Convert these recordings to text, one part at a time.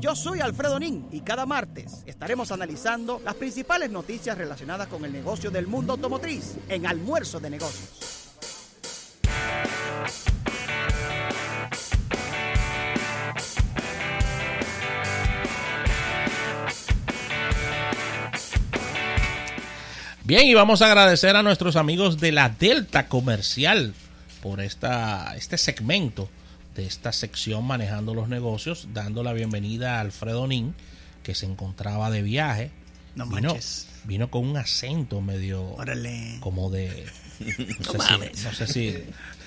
Yo soy Alfredo Nin y cada martes estaremos analizando las principales noticias relacionadas con el negocio del mundo automotriz en Almuerzo de Negocios. Bien, y vamos a agradecer a nuestros amigos de la Delta Comercial por esta, este segmento de esta sección manejando los negocios, dando la bienvenida a Alfredo Nin, que se encontraba de viaje. No vino, manches. vino con un acento medio Órale. como de no, No sé mames. si, no sé si,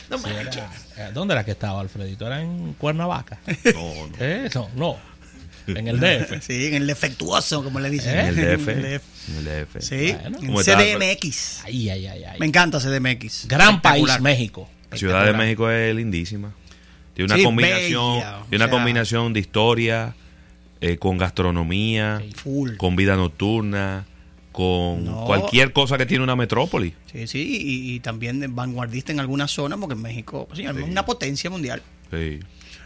No si era- manches. eh, ¿dónde era que estaba Alfredito? ¿Era en Cuernavaca? No, no. ¿Eh? No, no, en el DF. Sí, en el defectuoso, como le dicen. ¿Eh? En el DF. En el DF. En el DF. Sí, Bueno. en ¿Cómo está, CDMX. Ay, ay, ay, ay. Me encanta CDMX. Gran país. México. Ciudad de México es lindísima. Tiene una Sí, combinación, bella, o tiene una sea- combinación de historia, eh, con gastronomía, Full. con vida nocturna, con No. cualquier cosa que tiene una metrópoli. Sí, sí, y, y también vanguardista en algunas zonas, porque en México sí, es una potencia mundial. Sí.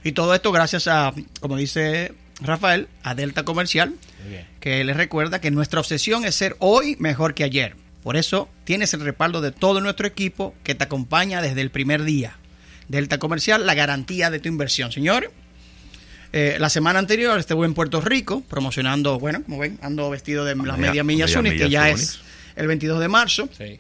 Y todo esto gracias a, como dice Rafael, a Delta Comercial, que les recuerda que nuestra obsesión es ser hoy mejor que ayer. Por eso tienes el respaldo de todo nuestro equipo que te acompaña desde el primer día. Delta Comercial, la garantía de tu inversión, señores. Eh, la semana anterior estuve en Puerto Rico promocionando, bueno, como ven, ando vestido de las Media- media millas que ya es el 22 de marzo. Sí.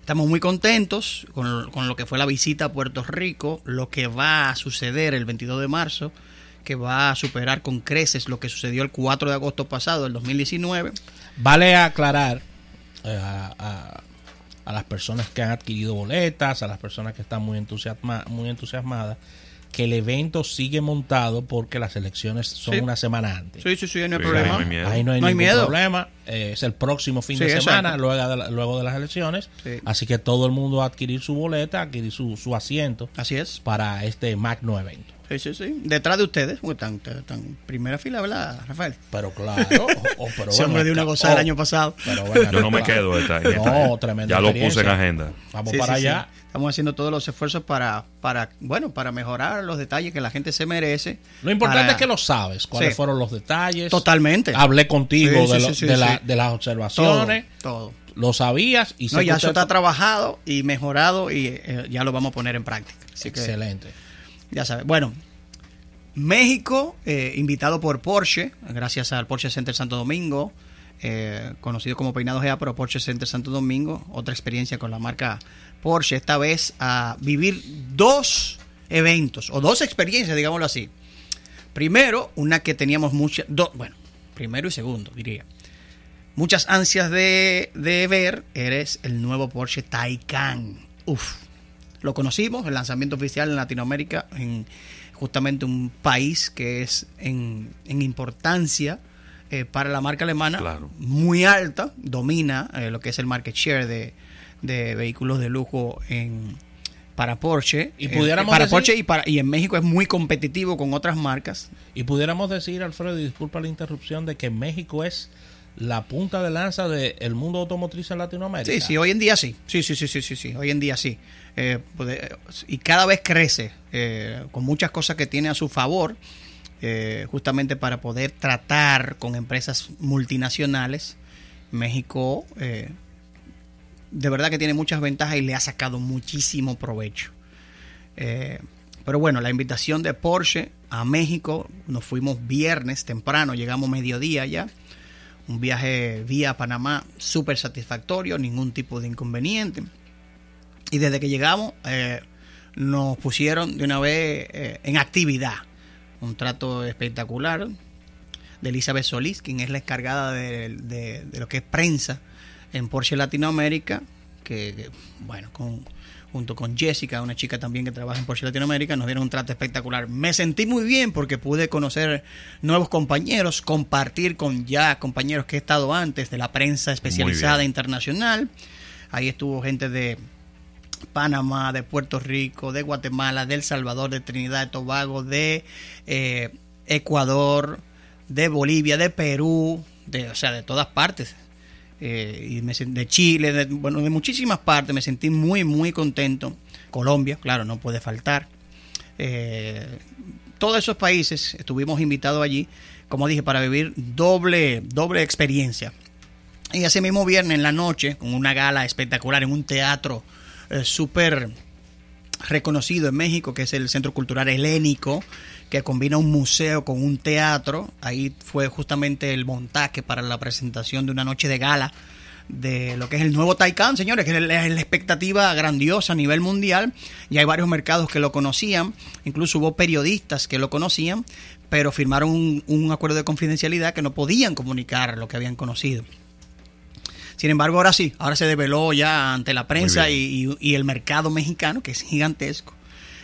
Estamos muy contentos con, con lo que fue la visita a Puerto Rico, lo que va a suceder el 22 de marzo, que va a superar con creces lo que sucedió el 4 de agosto pasado, del 2019. Vale aclarar eh, a, a- a las personas que han adquirido boletas, a las personas que están muy, entusiasma- muy entusiasmadas, que el evento sigue montado porque las elecciones son Sí. una semana antes. Sí, sí, sí, no hay Sí, problema. no hay miedo. Ahí no hay No hay ningún miedo. problema. Eh, es el próximo fin Sí, de semana, exacto. luego de, la- luego de las elecciones. Sí. Así que todo el mundo va a adquirir su boleta, adquirir su, su asiento Así es. para este magno evento. Sí, sí, sí. Detrás de ustedes, porque están, en primera fila, ¿verdad, Rafael? Pero claro, o- o- pero Ese ven hombre de una gozada el Oh, año pasado. pero acá, Yo no me claro. quedo esta, esta, No, tremenda Ya lo puse en agenda. Vamos Sí, para sí, sí. allá. Estamos haciendo todos los esfuerzos para, para, bueno, para mejorar los detalles que la gente se merece. Lo importante Para- es que lo sabes, cuáles Sí. fueron los detalles. Totalmente. Hablé contigo Sí, de, sí, lo- sí, sí, de, la- sí. de las observaciones, todo. lo sabías y No, ya eso está trabajado y mejorado y eh, ya lo vamos a poner en práctica. Así que Excelente. Ya sabes. Bueno, México, eh, invitado por Porsche, gracias al Porsche Center Santo Domingo, eh, conocido como Peinado GA, pero Porsche Center Santo Domingo, otra experiencia con la marca Porsche, esta vez a vivir dos eventos, o dos experiencias, digámoslo así. Primero, una que teníamos muchas, bueno, primero y segundo, diría. Muchas ansias de, de ver, eres el nuevo Porsche Taycan. Uf, lo conocimos, el lanzamiento oficial en Latinoamérica, en justamente un país que es en, en importancia eh, para la marca alemana Claro. muy alta, domina eh, lo que es el market share de, de vehículos de lujo en, para Porsche. Y Eh, para decir- Porsche y, para, y en México es muy competitivo con otras marcas. Y pudiéramos decir, Alfredo, y disculpa la interrupción, de que México es la punta de lanza del mundo automotriz en Latinoamérica. Sí, sí, hoy en día sí. Sí, sí, sí, sí, sí, sí. Hoy en día sí. Eh, y cada vez crece eh, con muchas cosas que tiene a su favor, eh, justamente para poder tratar con empresas multinacionales. México de verdad que tiene muchas ventajas y le ha sacado muchísimo provecho. Pero bueno, la invitación de Porsche a México, nos fuimos viernes temprano, llegamos mediodía ya. Un viaje vía Panamá súper satisfactorio, ningún tipo de inconveniente. Y desde que llegamos eh, nos pusieron de una vez eh, en actividad. Un trato espectacular de Elizabeth Solís, quien es la encargada de, lo que es prensa en Porsche Latinoamérica, que, que, bueno, con, junto con Jessica, una chica también que trabaja en Porsche Latinoamérica, nos dieron un trato espectacular. Me sentí muy bien porque pude conocer nuevos compañeros, compartir con ya compañeros que he estado antes de la prensa especializada internacional. Ahí estuvo gente de Panamá, de Puerto Rico, de Guatemala, de El Salvador, de Trinidad y Tobago, de eh, Ecuador, de Bolivia, de Perú, de, o sea, de todas partes. Eh, y me de Chile, de, bueno, de muchísimas partes. Me sentí muy, muy contento. Colombia, claro, no puede faltar. Eh, todos esos países estuvimos invitados allí, como dije, para vivir doble, doble experiencia. Y ese mismo viernes en la noche, con una gala espectacular en un teatro eh, súper reconocido en México, que es el Centro Cultural Helénico, que combina un museo con un teatro. Ahí fue justamente el montaje para la presentación de una noche de gala de lo que es el nuevo Taycan, señores, que es la expectativa grandiosa a nivel mundial. Y hay varios mercados que lo conocían, incluso hubo periodistas que lo conocían, pero firmaron un acuerdo de confidencialidad que no podían comunicar lo que habían conocido. Sin embargo, ahora sí, ahora se develó ya ante la prensa y, y- y el mercado mexicano, que es gigantesco.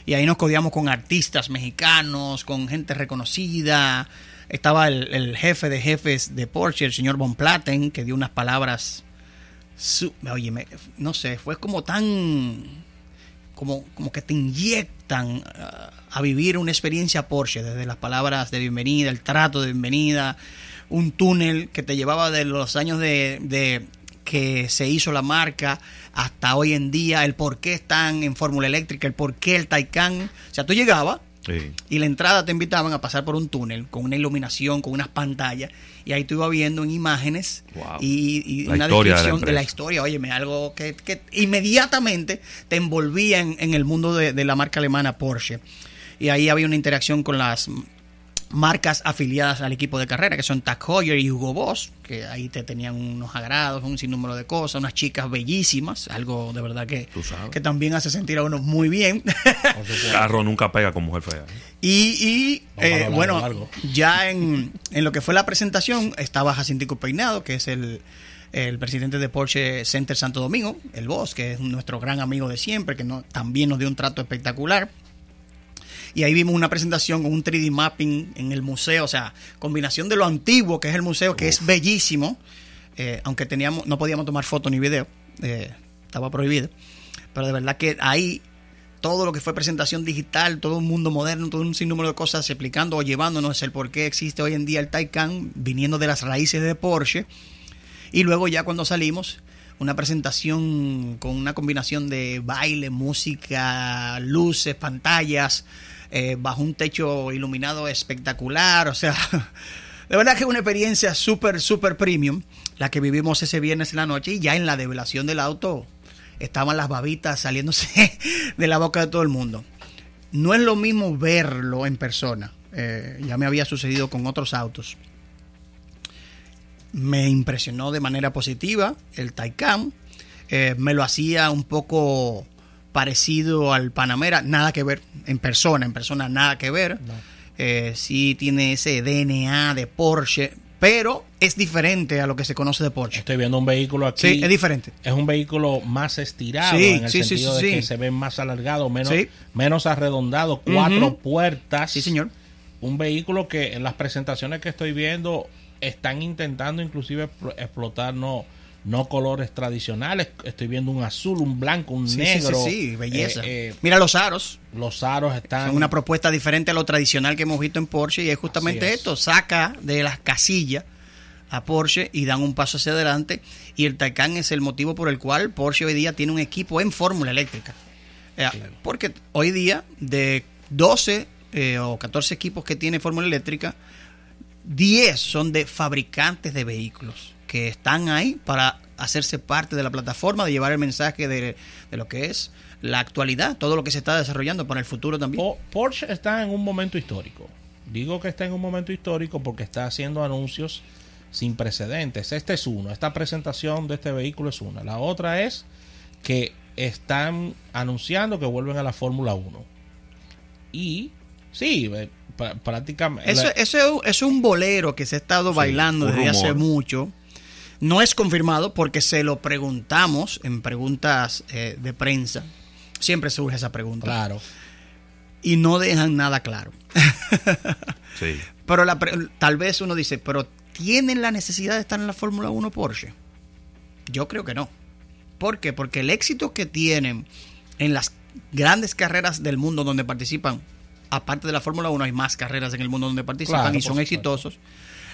Y ahí nos codiamos con artistas mexicanos, con gente reconocida. Estaba el, el jefe de jefes de Porsche, el señor Von Platen, que dio unas palabras. su- oye, me- no sé, fue como tan. Como, como que te inyectan ah, a vivir una experiencia Porsche, desde las palabras de bienvenida, el trato de bienvenida, un túnel que te llevaba de los años de, de que se hizo la marca hasta hoy en día, el por qué están en Fórmula Eléctrica, el por qué el Taycan. O sea, tú llegabas Sí. y la entrada te invitaban a pasar por un túnel con una iluminación, con unas pantallas, y ahí tú ibas viendo en imágenes Wow. y, una historia de la descripción de la, historia. Óyeme, algo que, que inmediatamente te envolvía en, en el mundo de, de la marca alemana Porsche. Y ahí había una interacción con las marcas afiliadas al equipo de carrera, que son Tag Heuer y Hugo Boss, que ahí te tenían unos agrados, un sinnúmero de cosas, unas chicas bellísimas, algo de verdad que, que también hace sentir a uno muy bien. Carro nunca pega con mujer fea. Y, y, eh, bueno, ya en, en lo que fue la presentación estaba Jacintico Peinado, que es el, el presidente de Porsche Center Santo Domingo, el boss, que es nuestro gran amigo de siempre, que no, también nos dio un trato espectacular. Y ahí vimos una presentación con un 3D mapping en el museo, o sea, combinación de lo antiguo que es el museo, que es bellísimo, eh, aunque teníamos, no podíamos tomar foto ni video, eh, estaba prohibido. Pero de verdad que ahí todo lo que fue presentación digital, todo un mundo moderno, todo un sinnúmero de cosas explicando o llevándonos el por qué existe hoy en día el Taycan, viniendo de las raíces de Porsche. Y luego ya cuando salimos, una presentación con una combinación de baile, música, luces, pantallas, eh, bajo un techo iluminado espectacular. O sea, de verdad que es una experiencia súper, súper premium la que vivimos ese viernes en la noche y ya en la develación del auto estaban las babitas saliéndose de la boca de todo el mundo. No es lo mismo verlo en persona. Eh, ya me había sucedido con otros autos. Me impresionó de manera positiva el Taycan. Eh, me lo hacía un poco parecido al Panamera. Nada que ver en persona. En persona nada que ver. No. Eh, sí tiene ese DNA de Porsche. Pero es diferente a lo que se conoce de Porsche. Estoy viendo un vehículo aquí. Sí, es diferente. Es un vehículo más estirado Sí, en el sí, sentido de que se ve más alargado, menos, arredondado, cuatro puertas. Sí, señor. Un vehículo que en las presentaciones que estoy viendo están intentando inclusive explo- explotar no, no colores tradicionales. Estoy viendo un azul, un blanco, un Sí, sí, negro. sí, sí, belleza. Eh, eh, Mira los aros. los aros están... Son una propuesta diferente a lo tradicional que hemos visto en Porsche y es justamente es. esto, saca de las casillas a Porsche y dan un paso hacia adelante y el Taycan es el motivo por el cual Porsche hoy día tiene un equipo en fórmula eléctrica. Eh, Porque hoy día de 12 eh, o 14 equipos que tiene fórmula eléctrica, 10 son de fabricantes de vehículos que están ahí para hacerse parte de la plataforma, de llevar el mensaje de, de lo que es la actualidad, todo lo que se está desarrollando para el futuro también. Po- Porsche está en un momento histórico. Digo que está en un momento histórico porque está haciendo anuncios sin precedentes. Este es uno. Esta presentación de este vehículo es una. La otra es que están anunciando que vuelven a la Fórmula 1. Y sí, eh, pr- prácticamente... Eso, eso es un bolero que se ha estado bailando desde hace mucho. No es confirmado porque se lo preguntamos en preguntas eh, de prensa. Siempre surge esa pregunta. Claro. Y no dejan nada claro. Sí. Pero la tal vez uno dice, pero ¿tienen la necesidad de estar en la Fórmula 1 Porsche? Yo creo que no. ¿Por qué? Porque el éxito que tienen en las grandes carreras del mundo donde participan, aparte de la Fórmula 1, hay más carreras en el mundo donde participan Claro, y son supuesto. exitosos,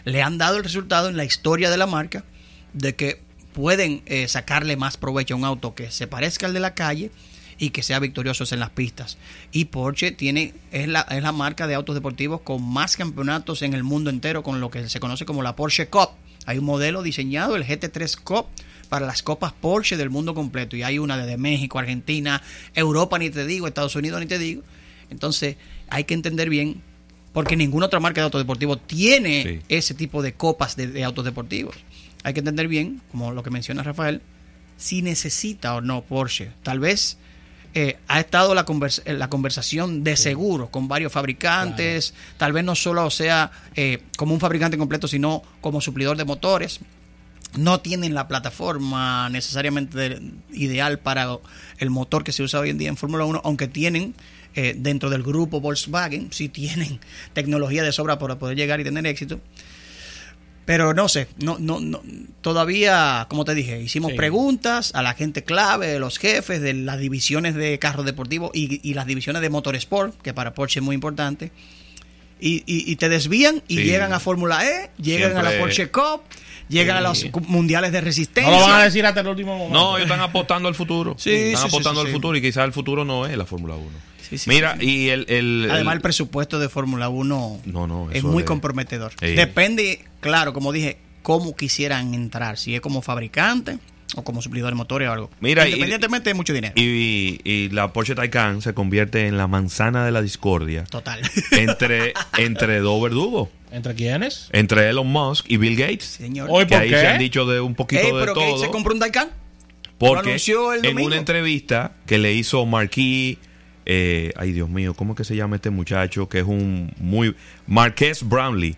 le han dado el resultado en la historia de la marca de que pueden eh, sacarle más provecho a un auto que se parezca al de la calle y que sea victoriosos en las pistas. Y Porsche tiene es la, es la marca de autos deportivos con más campeonatos en el mundo entero con lo que se conoce como la Porsche Cup. Hay un modelo diseñado, el GT3 Cup, para las copas Porsche del mundo completo. Y hay una desde México, Argentina, Europa, ni te digo, Estados Unidos, ni te digo. Entonces hay que entender bien, porque ninguna otra marca de autos deportivos tiene Sí. ese tipo de copas de, de autos deportivos. Hay que entender bien, como lo que menciona Rafael, si necesita o no Porsche. Tal vez eh, ha estado la, convers- eh, la conversación de seguro con varios fabricantes, tal vez no solo sea eh, como un fabricante completo, sino como suplidor de motores. No tienen la plataforma necesariamente de- ideal para el motor que se usa hoy en día en Fórmula 1, aunque tienen eh, dentro del grupo Volkswagen, sí tienen tecnología de sobra para poder llegar y tener éxito. Pero no sé, no, no, no, todavía, como te dije, hicimos Sí. preguntas a la gente clave, los jefes de las divisiones de carros deportivos y, y las divisiones de motorsport, que para Porsche es muy importante. Y, y- y te desvían y Sí. llegan a Fórmula E, llegan a la Porsche Cup, llegan a los mundiales de No resistencia. lo van a decir hasta el último momento. No, ellos están apostando al futuro. Sí, están sí, sí, apostando sí, al sí. futuro y quizás el futuro no es la Fórmula 1. Mira, y el... el- Además, el- el presupuesto de Fórmula 1 No, no, es muy de- comprometedor. Depende, claro, como dije, cómo quisieran entrar, si es como fabricante o como suplidor de motores o algo. Mira, y- Independientemente de mucho dinero. y, y la Porsche Taycan se convierte en la manzana de la discordia Total. entre, entre dos verdugos. ¿Entre quiénes? Entre Elon Musk y Bill Gates. Señor. Hoy- que ¿por ahí qué? se han dicho de un poquito Ey, de pero que todo. se compró un Taycan. Porque en una entrevista que le hizo Marquis, eh, ay Dios mío, ¿cómo es que se llama este muchacho? Que es un muy... Marqués Brownlee.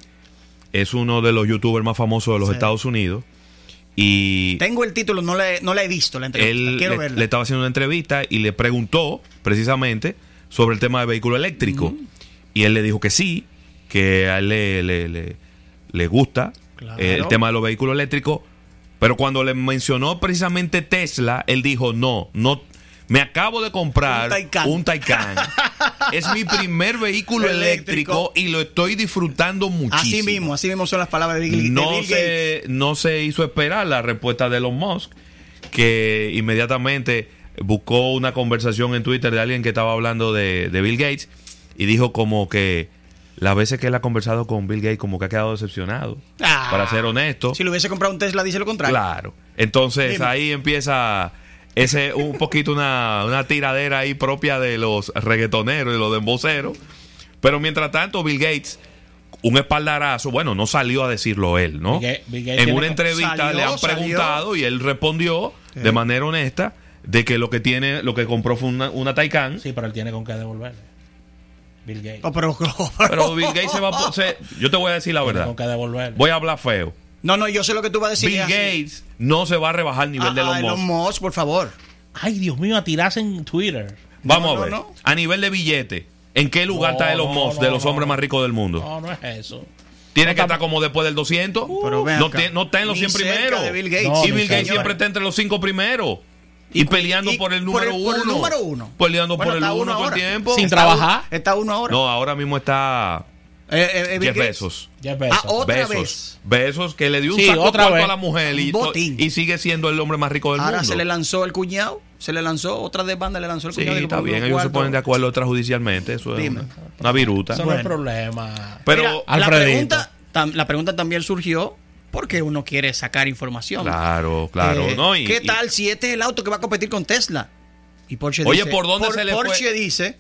Es uno de los youtubers más famosos de los Sí. Estados Unidos. Y Tengo el título, no la he, no la he visto la entrevista. él Quiero le, verla. le estaba haciendo una entrevista y le preguntó precisamente sobre el tema de vehículo eléctrico. Y él le dijo que sí, que a él le, le, le- le gusta Claro. eh, el tema de los vehículos eléctricos. Pero cuando le mencionó precisamente Tesla, él dijo, no, no, me acabo de comprar Un Taycan. es mi primer vehículo Eléctrico. eléctrico y lo estoy disfrutando muchísimo. Así mismo, así mismo son las palabras de Bill, de No Gates. se, no se hizo esperar la respuesta de Elon Musk, que inmediatamente buscó una conversación en Twitter de alguien que estaba hablando de, de Bill Gates y dijo como que las veces que él ha conversado con Bill Gates como que ha quedado decepcionado. Ah. para ser honesto. Si le hubiese comprado un Tesla, dice lo contrario. Claro. Entonces Dime. ahí empieza ese un poquito una, una tiradera ahí propia de los reggaetoneros y los demboceros. Pero mientras tanto, Bill Gates, un espaldarazo, bueno, no salió a decirlo él, ¿no? Bill Ga- Bill Gates en una entrevista Salió, le han salió. preguntado y él respondió de manera honesta de que lo que tiene, lo que compró fue una, una Taycan. Sí, pero él tiene con qué devolverle. Bill Gates. Oh, pero, Pero Bill Gates se va a... se- yo te voy a decir la Tiene verdad. con qué devolverle. Voy a hablar feo. No, no, yo sé lo que tú vas a decir. Bill. Gates no se va a rebajar al nivel Ah, de Elon ah, Musk. Elon Musk, por favor. Ay, Dios mío, a tirarse en Twitter. Vamos No, a ver. no, no. A nivel de billete, ¿en qué lugar No, está Elon no, Musk no, de los no. hombres más ricos del mundo? No, no es eso. Tiene no que estar como después del 200. Pero ven no, acá. te- no está en los Ni 100 cerca primeros. de Bill Gates. No, y Bill Gates siempre está entre los 5 primeros. Y, peleando y por el por número el- uno. por el número uno. Peleando Bueno, por el uno uno todo el tiempo. Sin Está trabajar. Está uno ahora. No, ahora mismo está Eh, eh, eh, Jeff. Bezos. Jeff Bezos. Ah, otra Besos. vez. Besos que le dio un Sí, saco otra vez. a la mujer y, sigue siendo el hombre más rico del Ahora mundo. se le lanzó el cuñado, se le lanzó, otra de banda le lanzó el Sí, cuñado. está bien, ellos se ponen de acuerdo extrajudicialmente, eso es Dime. una, una viruta. Eso no es Bueno. problema. Pero Mira, la pregunta, tam- la pregunta también surgió porque uno quiere sacar información. claro, claro, Eh, ¿no? Y- ¿Qué y- tal si este es el auto que va a competir con Tesla? Y Porsche Oye, dice, ¿por dónde se le fue? Porsche dice,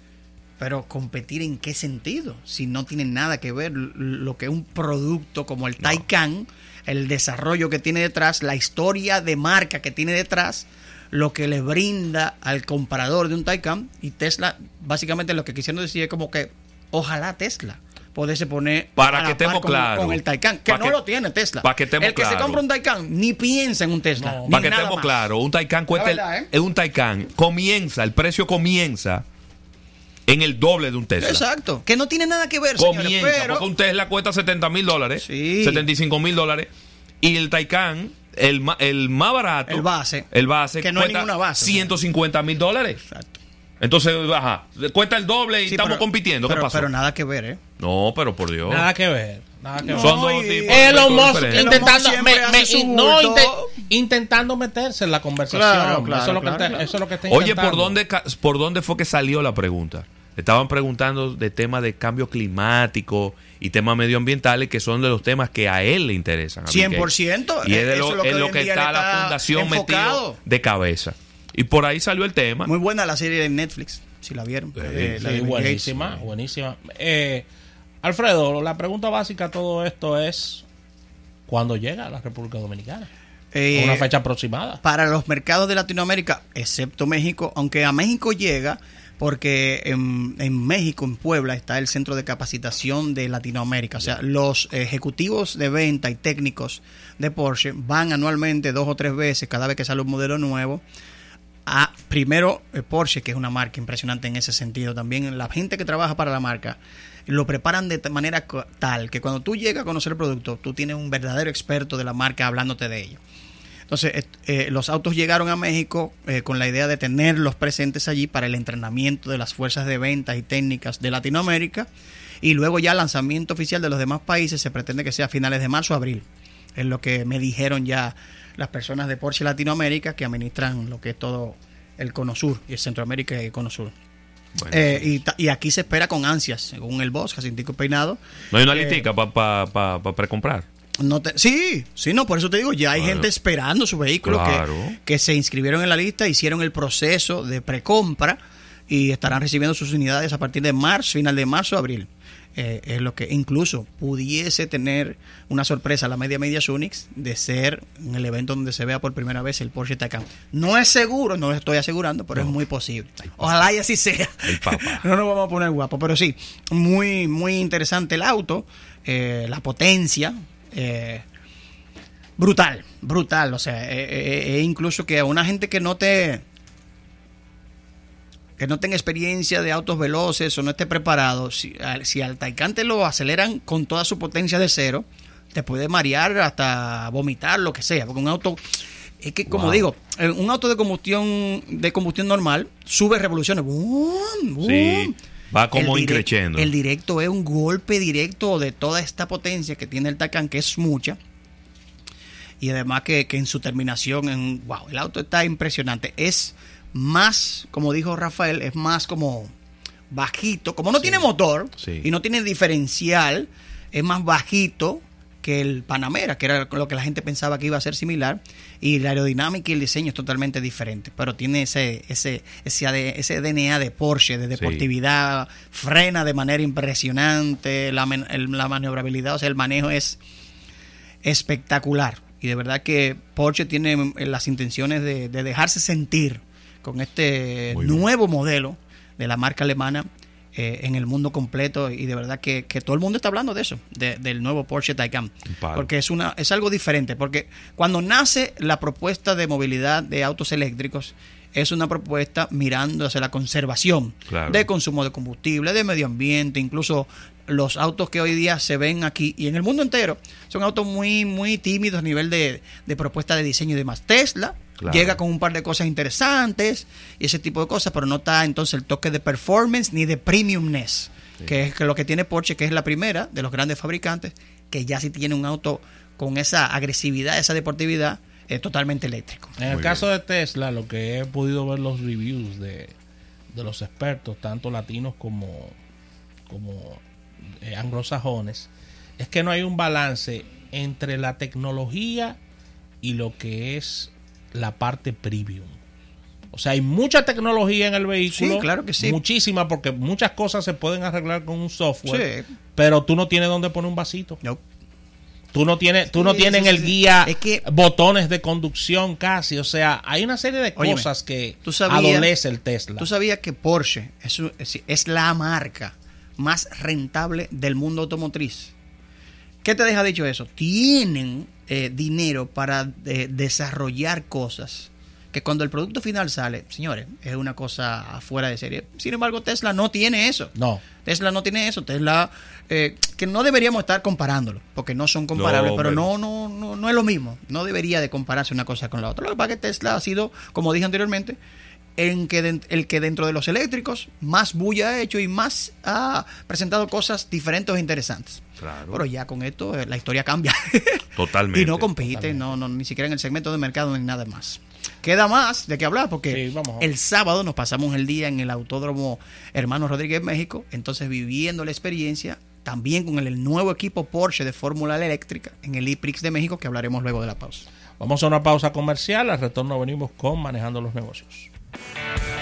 pero competir en qué sentido? Si no tiene nada que ver lo que un producto como el Taycan, el desarrollo que tiene detrás, la historia de marca que tiene detrás, lo que le brinda al comprador de un Taycan y Tesla, básicamente lo que quisieron decir es como que ojalá Tesla pudiese poner Para a que estemos par con, el Taycan, que no que- lo tiene Tesla. pa' que estemos el que se compra un Taycan ni piensa en un Tesla. No. Para que estemos más. claros, un Taycan cuesta. el- verdad, ¿eh? es un Taycan. Comienza, el precio comienza en el doble de un Tesla. Exacto. Que no tiene nada que ver, señores, Comienza, pero porque un Tesla cuesta 70 mil dólares, Sí. 75 mil dólares. Y el Taycan, el, el más barato, El base. el base Que no hay cuesta ninguna base. 150 mil dólares. Exacto. Entonces, ajá, cuesta el doble y Sí, estamos pero- compitiendo. ¿Qué pero, pasó? pero nada que ver, ¿eh? No, pero por Dios. Nada que ver. Nada que ver. Son dos tipos. Elon Musk intentando, me- me- no, inte- intentando meterse en la conversación. Claro, claro, eso, es lo que claro, está- claro. eso es lo que está Oye, ¿por intentando. dónde, ca- ¿por dónde fue que salió la pregunta? Estaban preguntando de temas de cambio climático y temas medioambientales que son de los temas que a él le interesan. a Bill 100%, Gates. Y es de eso lo, es lo que es lo que está la fundación metido de cabeza. Y por ahí salió el tema. Muy buena la serie de Netflix, si la vieron. Sí, eh, la Sí, de Bill buenísima, Gates. buenísima. Eh, Alfredo, la pregunta básica a todo esto es ¿cuándo llega a la República Dominicana? Eh, Una fecha aproximada. para los mercados de Latinoamérica, excepto México, aunque a México llega, porque en, en México, en Puebla, está el centro de capacitación de Latinoamérica. O sea, los ejecutivos de venta y técnicos de Porsche van anualmente dos o tres veces, cada vez que sale un modelo nuevo, a primero eh, Porsche, que es una marca impresionante en ese sentido. También la gente que trabaja para la marca lo preparan de manera tal que cuando tú llegas a conocer el producto, tú tienes un verdadero experto de la marca hablándote de ello. Entonces, et- eh, los autos llegaron a México eh, con la idea de tenerlos presentes allí para el entrenamiento de las fuerzas de ventas y técnicas de Latinoamérica. Y luego ya el lanzamiento oficial de los demás países se pretende que sea a finales de marzo o abril. Es lo que me dijeron ya las personas de Porsche Latinoamérica que administran lo que es todo el Cono Sur y el Centroamérica y el Cono Sur. Bueno, Eh, y, aquí se espera con ansias, según el boss, Jacintico Peinado. no hay una eh, listica para precomprar. No te- sí, sí, no, por eso te digo, ya hay Claro. gente esperando su vehículo Claro. que, que se inscribieron en la lista, hicieron el proceso de precompra y estarán recibiendo sus unidades a partir de marzo, final de marzo, abril. Eh, es lo que incluso pudiese tener una sorpresa la media media Unix de ser en el evento donde se vea por primera vez el Porsche Taycan. No es seguro, no lo estoy asegurando, pero es muy posible. Ojalá y así sea. Ay, no nos vamos a poner guapos, pero sí, muy, muy interesante el auto, eh, la potencia, eh, brutal, brutal. O sea, eh, eh, eh, incluso que a una gente que no te que no tenga experiencia de autos veloces o no esté preparado, si, al- si al Taycan te lo aceleran con toda su potencia de cero, te puede marear hasta vomitar, lo que sea, porque un auto es que como Wow. digo, un auto de combustión de combustión normal sube revoluciones. ¡boom! Sí, va como increciendo. El directo es un golpe directo de toda esta potencia que tiene el Taycan, que es mucha. Y además que, que en su terminación, en, wow, el auto está impresionante. Es más, como dijo Rafael, es más como bajito. Como no tiene motor Sí. y no tiene diferencial, es más bajito que el Panamera, que era lo que la gente pensaba que iba a ser similar. Y la aerodinámica y el diseño es totalmente diferente. Pero tiene ese, ese, ese, AD ese DNA de Porsche, de deportividad, frena de manera impresionante, la, el- la maniobrabilidad, o sea, el manejo es espectacular. Y de verdad que Porsche tiene eh, las intenciones de, de dejarse sentir con este nuevo modelo de la marca alemana eh, en el mundo completo. Y de verdad que, que todo el mundo está hablando de eso, de- del nuevo Porsche Taycan. Porque es, una, es algo diferente. Porque cuando nace la propuesta de movilidad de autos eléctricos, es una propuesta mirando hacia la conservación Claro. de consumo de combustible, de medio ambiente, incluso los autos que hoy día se ven aquí y en el mundo entero son autos muy muy tímidos a nivel de, de propuesta de diseño y demás. Tesla Claro. llega con un par de cosas interesantes y ese tipo de cosas, pero no está entonces el toque de performance ni de premiumness, que es que lo que tiene Porsche, que es la primera de los grandes fabricantes, que ya sí tiene un auto con esa agresividad, esa deportividad, eh, totalmente eléctrico. En el Muy caso de Tesla, lo que he podido ver los reviews de, de los expertos, tanto latinos como, como eh, anglosajones, es que no hay un balance entre la tecnología y lo que es la parte premium. O sea, hay mucha tecnología en el vehículo. Sí, claro que sí. Muchísima, porque muchas cosas se pueden arreglar con un software. Sí. Pero tú no tienes dónde poner un vasito. No. Tú no tienes, tú no tienes sí, el guía Es que- botones de conducción casi. O sea, hay una serie de Óyeme, cosas que tú sabías- adolece el Tesla. ¿Tú sabías que Porsche es, un- es- es la marca más rentable del mundo automotriz? ¿Qué te deja dicho eso? Tienen eh, dinero para eh, desarrollar cosas que cuando el producto final sale, señores, es una cosa fuera de serie. Sin embargo, Tesla no tiene eso. No. Tesla no tiene eso. Tesla, eh, que no deberíamos estar comparándolo, porque no son comparables, No, pero no, no, no, no es lo mismo. No debería de compararse una cosa con la otra. Lo que pasa es que Tesla ha sido, como dije anteriormente, en que el que dentro de los eléctricos más bulla ha hecho y más ha presentado cosas diferentes e interesantes. Claro. Pero ya con esto eh, la historia cambia. Totalmente. y no compite, no, no, ni siquiera en el segmento de mercado ni nada más. Queda más de qué hablar porque Sí, vamos. el sábado nos pasamos el día en el Autódromo Hermanos Rodríguez México, entonces viviendo la experiencia también con el nuevo equipo Porsche de Fórmula Eléctrica en el IPRIX de México que hablaremos luego de la pausa. Vamos a una pausa comercial. Al retorno venimos con Manejando los Negocios. Thank you.